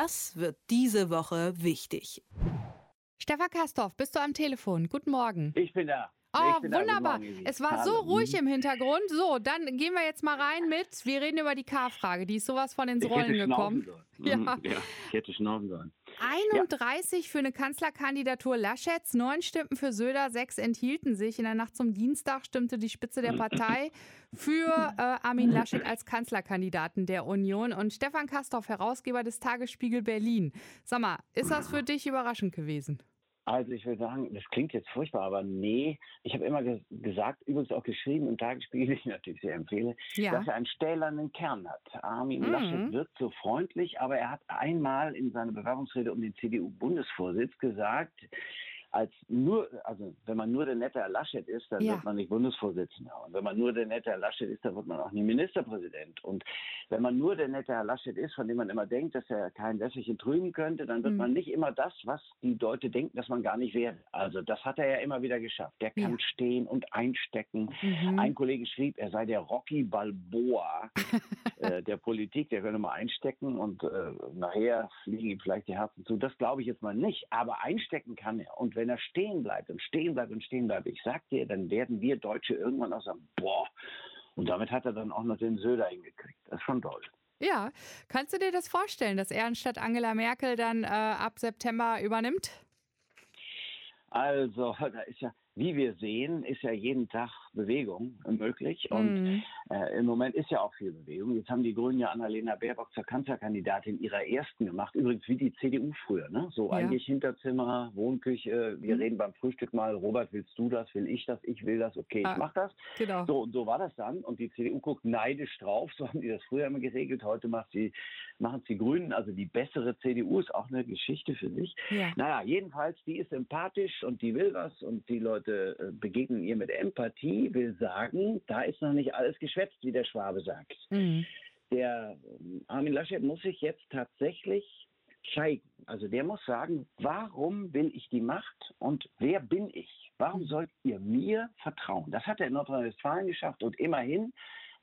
Das wird diese Woche wichtig. Stefan Kastorf, bist du am Telefon? Guten Morgen. Ich bin da. Oh, wunderbar. Es war so ruhig im Hintergrund. So, dann gehen wir jetzt mal rein mit, wir reden über die K-Frage. Die ist sowas von ins Rollen gekommen. Ja. Mhm, ja, ich hätte schnaufen sollen. 31 ja. für eine Kanzlerkandidatur Laschets, neun stimmten für Söder, sechs enthielten sich. In der Nacht zum Dienstag stimmte die Spitze der Partei für äh, Armin Laschet als Kanzlerkandidaten der Union. Und Stefan Kastorf, Herausgeber des Tagesspiegel Berlin. Sag mal, ist das für dich überraschend gewesen? Also ich würde sagen, das klingt jetzt furchtbar, aber nee. Ich habe immer ge gesagt, übrigens auch geschrieben im Tagesspiegel, den ich natürlich sehr empfehle, ja. dass er einen stählernen Kern hat. Armin mhm. Laschet wirkt so freundlich, aber er hat einmal in seiner Bewerbungsrede um den CDU-Bundesvorsitz gesagt, als nur, also wenn man nur der nette Herr Laschet ist, dann ja. wird man nicht Bundesvorsitzender. Und wenn man nur der nette Herr Laschet ist, dann wird man auch nie Ministerpräsident. Und wenn man nur der nette Herr Laschet ist, von dem man immer denkt, dass er kein Wässerchen trüben könnte, dann wird mhm. man nicht immer das, was die Leute denken, dass man gar nicht wäre. Also das hat er ja immer wieder geschafft. Der kann ja. stehen und einstecken. Mhm. Ein Kollege schrieb, er sei der Rocky Balboa äh, der Politik, der könne mal einstecken und äh, nachher fliegen ihm vielleicht die Herzen zu. Das glaube ich jetzt mal nicht. Aber einstecken kann er. Und wenn er stehen bleibt und stehen bleibt und stehen bleibt, ich sag dir, dann werden wir Deutsche irgendwann auch sagen, boah. Und damit hat er dann auch noch den Söder hingekriegt. Das ist schon toll. Ja, kannst du dir das vorstellen, dass er anstatt Angela Merkel dann äh, ab September übernimmt? Also, da ist ja, wie wir sehen, ist ja jeden Tag Bewegung möglich. Und mhm. äh, im Moment ist ja auch viel Bewegung. Jetzt haben die Grünen ja Annalena Baerbock zur Kanzlerkandidatin ihrer ersten gemacht. Übrigens wie die CDU früher. Ne? So ja. eigentlich Hinterzimmer, Wohnküche. Wir mhm. reden beim Frühstück mal, Robert, willst du das? Will ich das? Ich will das. Okay, ah, ich mach das. Genau. So, und so war das dann. Und die CDU guckt neidisch drauf. So haben die das früher immer geregelt. Heute macht sie, machen es die Grünen. Also die bessere CDU ist auch eine Geschichte für sich. Ja. Naja, jedenfalls, die ist sympathisch und die will was und die Leute äh, begegnen ihr mit Empathie will sagen, da ist noch nicht alles geschwätzt, wie der Schwabe sagt. Mhm. Der ähm, Armin Laschet muss sich jetzt tatsächlich zeigen. Also der muss sagen, warum will ich die Macht und wer bin ich? Warum mhm. sollt ihr mir vertrauen? Das hat er in Nordrhein-Westfalen geschafft und immerhin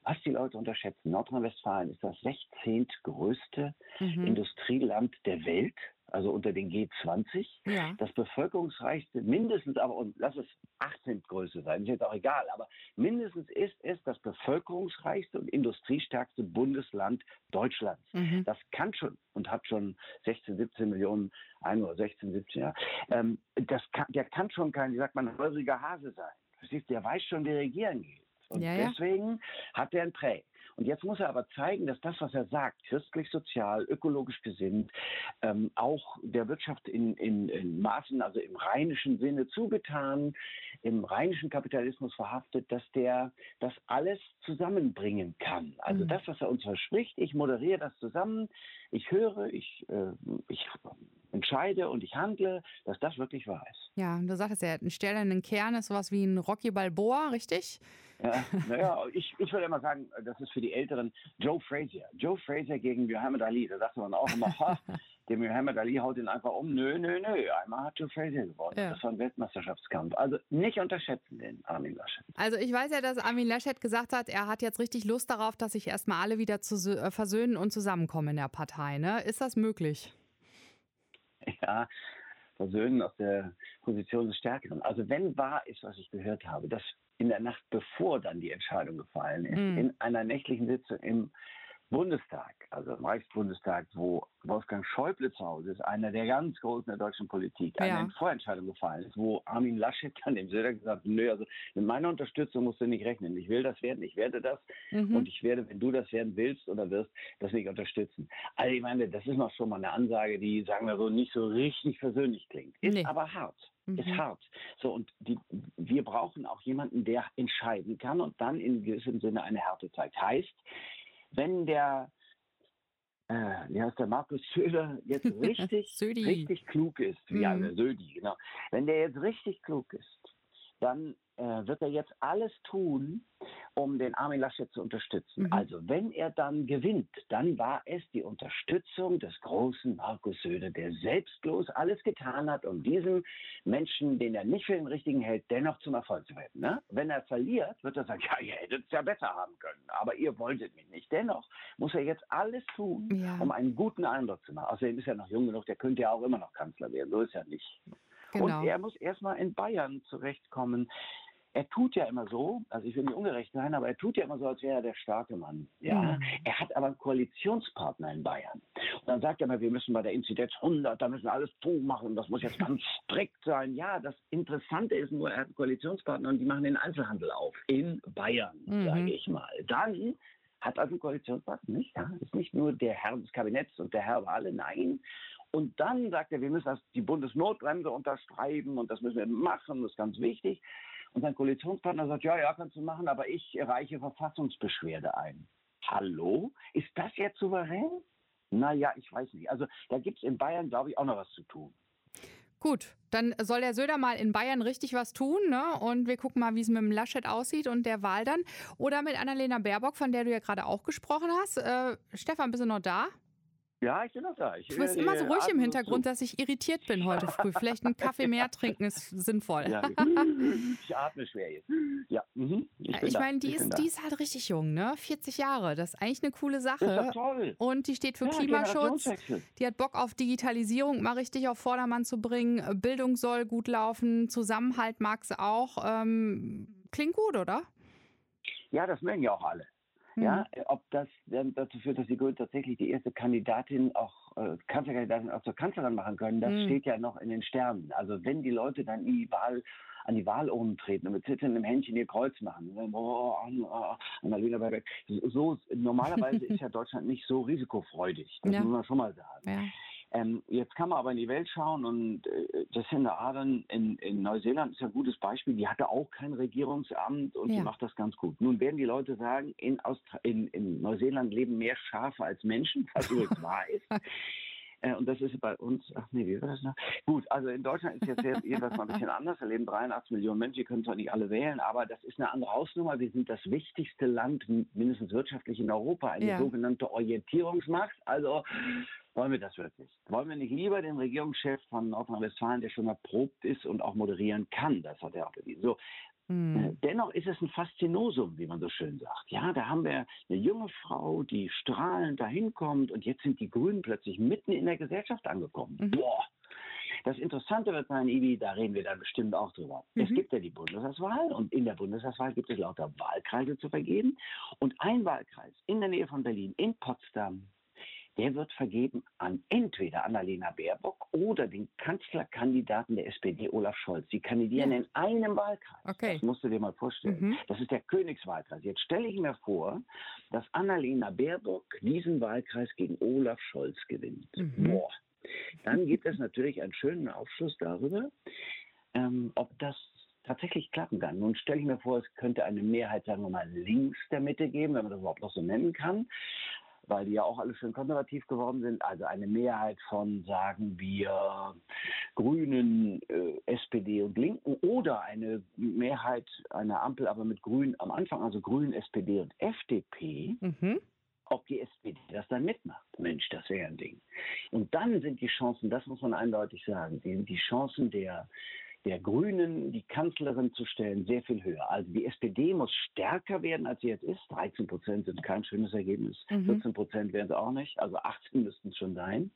was die Leute unterschätzen, Nordrhein-Westfalen ist das 16. größte mhm. Industrieland der Welt also unter den G20. Ja. Das bevölkerungsreichste, mindestens aber, und lass es 18 Größe sein, ist jetzt auch egal, aber mindestens ist es das bevölkerungsreichste und industriestärkste Bundesland Deutschlands. Mhm. Das kann schon und hat schon 16, 17 Millionen Einwohner, 16, 17 Jahre. Ähm, das kann, der kann schon kein, wie sagt man, häusiger Hase sein. Verstehst? Der weiß schon, wie regieren geht. Und ja, ja. deswegen hat er ein Prä. Und jetzt muss er aber zeigen, dass das, was er sagt, christlich, sozial, ökologisch gesinnt, ähm, auch der Wirtschaft in, in, in Maßen, also im rheinischen Sinne zugetan, im rheinischen Kapitalismus verhaftet, dass der das alles zusammenbringen kann. Also mhm. das, was er uns verspricht, ich moderiere das zusammen, ich höre, ich, äh, ich entscheide und ich handle, dass das wirklich wahr ist. Ja, du sagtest ja, ein stählernen Kern ist sowas wie ein Rocky Balboa, richtig? Ja, naja, ich, ich würde immer sagen, das ist für die Älteren Joe Frazier. Joe Frazier gegen Muhammad Ali. Da sagt man auch immer, ha, der Muhammad Ali haut ihn einfach um. Nö, nö, nö. Einmal hat Joe Frazier gewonnen. Ja. Das war ein Weltmeisterschaftskampf. Also nicht unterschätzen den Armin Laschet. Also ich weiß ja, dass Armin Laschet gesagt hat, er hat jetzt richtig Lust darauf, dass sich erstmal alle wieder zu, äh, versöhnen und zusammenkommen in der Partei. Ne? Ist das möglich? Ja, versöhnen aus der Position des Stärkeren. Also wenn wahr ist, was ich gehört habe, dass in der Nacht, bevor dann die Entscheidung gefallen ist, mhm. in einer nächtlichen Sitzung im Bundestag, also im Reichsbundestag, wo Wolfgang Schäuble zu Hause ist, einer der ganz Großen der deutschen Politik, ja. eine Vorentscheidung gefallen ist, wo Armin Laschet dann dem Söder gesagt hat, nö, also mit meiner Unterstützung musst du nicht rechnen. Ich will das werden, ich werde das mhm. und ich werde, wenn du das werden willst oder wirst, das nicht unterstützen. Also ich meine, das ist noch schon mal eine Ansage, die, sagen wir so, nicht so richtig persönlich klingt. Ist nee. aber hart. Mhm. Ist hart. So, und die, wir brauchen auch jemanden, der entscheiden kann und dann in gewissem Sinne eine Härte zeigt. Heißt, wenn der, äh, wie heißt der Markus Söder jetzt richtig, richtig klug ist, mhm. ja, Södi, genau. Wenn der jetzt richtig klug ist, dann äh, wird er jetzt alles tun, um den Armin Laschet zu unterstützen. Mhm. Also wenn er dann gewinnt, dann war es die Unterstützung des großen Markus Söder, der selbstlos alles getan hat, um diesen Menschen, den er nicht für den richtigen hält, dennoch zum Erfolg zu retten. Ne? Wenn er verliert, wird er sagen, ja, ihr hättet es ja besser haben können, aber ihr wolltet mich nicht. Dennoch muss er jetzt alles tun, Ja. um einen guten Eindruck zu machen. Außerdem ist er noch jung genug, der könnte ja auch immer noch Kanzler werden. So ist er nicht. Genau. Und er muss erstmal in Bayern zurechtkommen. Er tut ja immer so, also ich will nicht ungerecht sein, aber er tut ja immer so, als wäre er der starke Mann. Ja? Mhm. Er hat aber einen Koalitionspartner in Bayern. Und dann sagt er immer, wir müssen bei der Inzidenz 100, da müssen wir alles machen, das muss jetzt ganz strikt sein. Ja, das Interessante ist nur, er hat einen Koalitionspartner und die machen den Einzelhandel auf. In Bayern, Mhm. sage ich mal. Dann hat also einen Koalitionspartner nicht. Ja? Ist nicht nur der Herr des Kabinetts und der Herr alle, nein. Und dann sagt er, wir müssen das, die Bundesnotbremse unterschreiben und das müssen wir machen, das ist ganz wichtig. Und sein Koalitionspartner sagt, ja, ja, kannst du machen, aber ich reiche Verfassungsbeschwerde ein. Hallo? Ist das jetzt souverän? Naja, ich weiß nicht. Also da gibt es in Bayern, glaube ich, auch noch was zu tun. Gut, dann soll der Söder mal in Bayern richtig was tun, ne? Und wir gucken mal, wie es mit dem Laschet aussieht und der Wahl dann. Oder mit Annalena Baerbock, von der du ja gerade auch gesprochen hast. Äh, Stefan, bist du noch da? Ja, ich bin noch da. Ich, Du bist äh, immer so ruhig im Hintergrund, dass ich irritiert bin heute früh. Vielleicht einen Kaffee mehr trinken ist sinnvoll. Ja, ich atme schwer jetzt. Ja, mhm, ich, ich meine, die Ich ist, die ist halt richtig jung, ne? 40 Jahre. Das ist eigentlich eine coole Das ist Sache. toll. Und die steht für Ja, Klimaschutz. Die hat Bock auf Digitalisierung mal richtig auf Vordermann zu bringen. Bildung soll gut laufen. Zusammenhalt mag sie auch. Ähm, klingt gut, oder? Ja, das mögen ja auch alle. Mhm. Ja, ob das dann dazu führt, dass die Grünen tatsächlich die erste Kandidatin auch äh, Kanzlerkandidatin auch zur Kanzlerin machen können, das Mhm. steht ja noch in den Sternen. Also wenn die Leute dann in die Wahl an die Wahlurnen treten und mit zitterndem Händchen ihr Kreuz machen. Oh, Annalena Baerbock. So, normalerweise ist ja Deutschland nicht so risikofreudig. Das Ja. muss man schon mal sagen. Ja. Ähm, jetzt kann man aber in die Welt schauen und äh, Jacinda Ardern in, in Neuseeland ist ja ein gutes Beispiel. Die hatte auch kein Regierungsamt und Ja. die macht das ganz gut. Nun werden die Leute sagen, in, Austra in, in Neuseeland leben mehr Schafe als Menschen, was übrigens wahr ist. Äh, Und das ist bei uns, ach nee, wie war das noch? Gut, also in Deutschland ist jetzt jedenfalls mal ein bisschen anders. Da leben 83 Millionen Menschen, die können zwar nicht alle wählen, aber das ist eine andere Hausnummer. Wir sind das wichtigste Land, mindestens wirtschaftlich in Europa, eine Ja. sogenannte Orientierungsmacht. Also wollen wir das wirklich? Wollen wir nicht lieber den Regierungschef von Nordrhein-Westfalen, der schon erprobt ist und auch moderieren kann, das hat er auch bewiesen. So, Hm. äh, Dennoch ist es ein Faszinosum, wie man so schön sagt. Ja, da haben wir eine junge Frau, die strahlend dahin kommt und jetzt sind die Grünen plötzlich mitten in der Gesellschaft angekommen. Mhm. Boah. Das Interessante wird sein, Ibi, da reden wir dann bestimmt auch drüber. Es Mhm. gibt ja die Bundestagswahl und in der Bundestagswahl gibt es lauter Wahlkreise zu vergeben. Und ein Wahlkreis in der Nähe von Berlin, in Potsdam, der wird vergeben an entweder Annalena Baerbock oder den Kanzlerkandidaten der SPD, Olaf Scholz. Sie kandidieren Ja. in einem Wahlkreis. Okay. Das musst du dir mal vorstellen. Mhm. Das ist der Königswahlkreis. Jetzt stelle ich mir vor, dass Annalena Baerbock diesen Wahlkreis gegen Olaf Scholz gewinnt. Mhm. Boah. Dann gibt es natürlich einen schönen Aufschluss darüber, ähm, ob das tatsächlich klappen kann. Nun stelle ich mir vor, es könnte eine Mehrheit, sagen wir mal, links der Mitte geben, wenn man das überhaupt noch so nennen kann, weil die ja auch alle schön konservativ geworden sind. Also eine Mehrheit von, sagen wir, Grünen, äh, SPD und Linken oder eine Mehrheit einer Ampel, aber mit Grün am Anfang, also Grün, SPD und FDP Mhm. ob die SPD das dann mitmacht. Mensch, das wäre ein Ding. Und dann sind die Chancen, das muss man eindeutig sagen, die, die Chancen der, der Grünen, die Kanzlerin zu stellen, sehr viel höher. Also die SPD muss stärker werden, als sie jetzt ist. 13 Prozent sind kein schönes Ergebnis. Mhm. 14 Prozent wären sie auch nicht. Also 18 müssten es schon sein.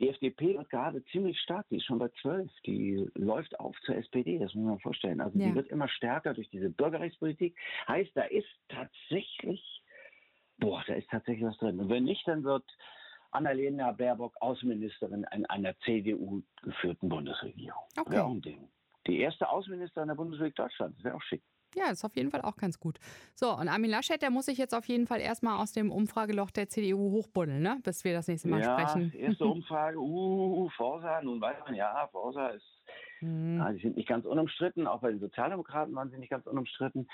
Die FDP wird gerade ziemlich stark. Die ist schon bei 12. Die läuft auf zur SPD. Das muss man sich vorstellen. Also Ja. die wird immer stärker durch diese Bürgerrechtspolitik. Heißt, da ist tatsächlich Boah, da ist tatsächlich was drin. Und wenn nicht, dann wird Annalena Baerbock Außenministerin in einer CDU-geführten Bundesregierung. Okay. Auch ein Ding. Die erste Außenministerin der Bundesrepublik Deutschland. Das wäre auch schick. Ja, ist auf jeden Fall auch ganz gut. So, und Armin Laschet, der muss sich jetzt auf jeden Fall erstmal aus dem Umfrageloch der CDU hochbuddeln, ne? bis wir das nächste Mal ja, sprechen. erste Umfrage, uh, Forsa, nun weiß man, ja, Forsa ist, Hm. ja, die sind nicht ganz unumstritten, auch bei den Sozialdemokraten waren sie nicht ganz unumstritten.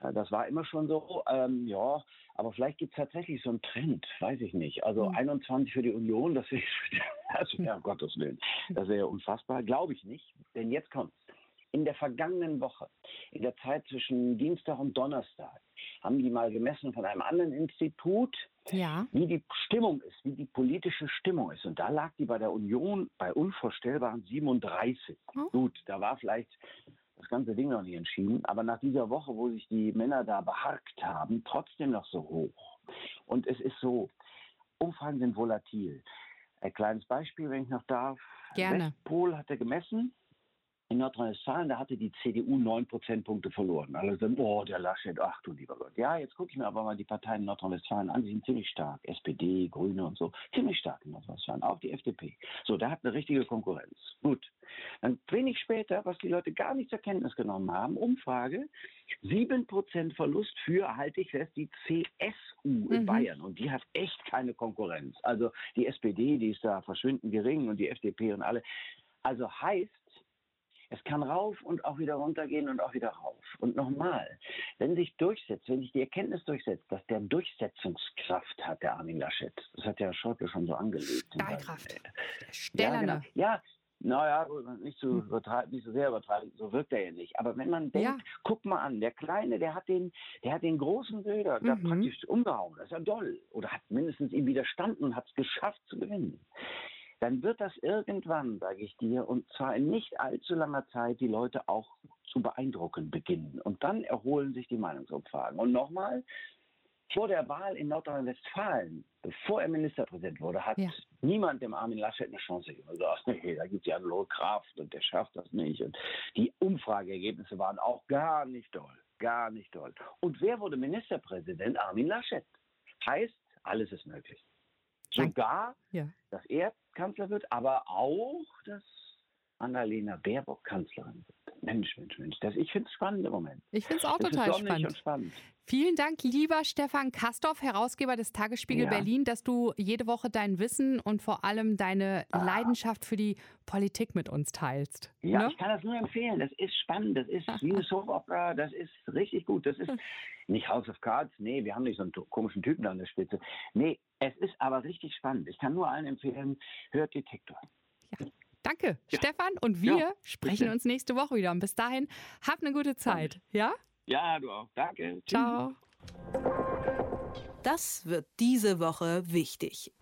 Äh, Das war immer schon so, ähm, ja, aber vielleicht gibt es tatsächlich so einen Trend, weiß ich nicht. Also Hm. 21 für die Union, das wäre, das wäre um Gottes Willen, das wäre unfassbar, glaube ich nicht, denn jetzt kommt In der vergangenen Woche, in der Zeit zwischen Dienstag und Donnerstag, haben die mal gemessen von einem anderen Institut, ja. wie die Stimmung ist, wie die politische Stimmung ist. Und da lag die bei der Union bei unvorstellbaren 37. Oh. Gut, da war vielleicht das ganze Ding noch nicht entschieden, aber nach dieser Woche, wo sich die Männer da beharkt haben, trotzdem noch so hoch. Und es ist so, Umfragen sind volatil. Ein kleines Beispiel, wenn ich noch darf. Gerne. Westpol hatte gemessen, in Nordrhein-Westfalen, da hatte die CDU neun Prozentpunkte verloren. Alle sagen, oh, der Laschet, ach du lieber Gott. Ja, jetzt gucke ich mir aber mal die Parteien in Nordrhein-Westfalen an, die sind ziemlich stark. SPD, Grüne und so, ziemlich stark in Nordrhein-Westfalen, auch die FDP. So, da hat eine richtige Konkurrenz. Gut. Dann wenig später, was die Leute gar nicht zur Kenntnis genommen haben, Umfrage, sieben Prozent Verlust für, halte ich fest, die CSU in mhm. Bayern. Und die hat echt keine Konkurrenz. Also die SPD, die ist da verschwindend gering und die FDP und alle. Also heißt, es kann rauf und auch wieder runtergehen und auch wieder rauf. Und nochmal, wenn sich durchsetzt, wenn sich die Erkenntnis durchsetzt, dass der Durchsetzungskraft hat, der Armin Laschet, das hat ja Schäuble schon so angelegt. Stahlkraft. Ja, genau. ja, naja, nicht so, übertreiben, nicht so sehr übertreiben, so wirkt er ja nicht. Aber wenn man denkt, ja. guck mal an, der Kleine, der hat den, der hat den großen Bilder mhm. da praktisch umgehauen, das ist ja doll. Oder hat mindestens ihm widerstanden und hat es geschafft zu gewinnen dann wird das irgendwann, sage ich dir, und zwar in nicht allzu langer Zeit, die Leute auch zu beeindrucken beginnen. Und dann erholen sich die Meinungsumfragen. Und nochmal, vor der Wahl in Nordrhein-Westfalen, bevor er Ministerpräsident wurde, hat ja. niemand dem Armin Laschet eine Chance gegeben. gesagt, nee, da gibt es ja eine hohe Kraft und der schafft das nicht. Und die Umfrageergebnisse waren auch gar nicht toll. Gar nicht toll. Und wer wurde Ministerpräsident? Armin Laschet. Heißt, alles ist möglich. Sogar, ja. dass er Kanzler wird, aber auch, dass Annalena Baerbock Kanzlerin wird. Mensch, Mensch, Mensch. Das, ich finde es spannend im Moment. Ich finde es auch das total spannend. spannend. Vielen Dank, lieber Stefan Kastorf, Herausgeber des Tagesspiegel ja. Berlin, dass du jede Woche dein Wissen und vor allem deine ah. Leidenschaft für die Politik mit uns teilst. Ja, ne? ich kann das nur empfehlen. Das ist spannend. Das ist wie eine Soap Opera. Das ist richtig gut. Das ist nicht House of Cards. Nee, wir haben nicht so einen komischen Typen da an der Spitze. Nee, es ist aber richtig spannend. Ich kann nur allen empfehlen, hört Detektor. Ja. Danke, ja. Stefan. Und wir ja, sprechen bitte. uns nächste Woche wieder. Und bis dahin, habt eine gute Zeit. Ja? Ja, du auch. Danke. Ciao. Das wird diese Woche wichtig.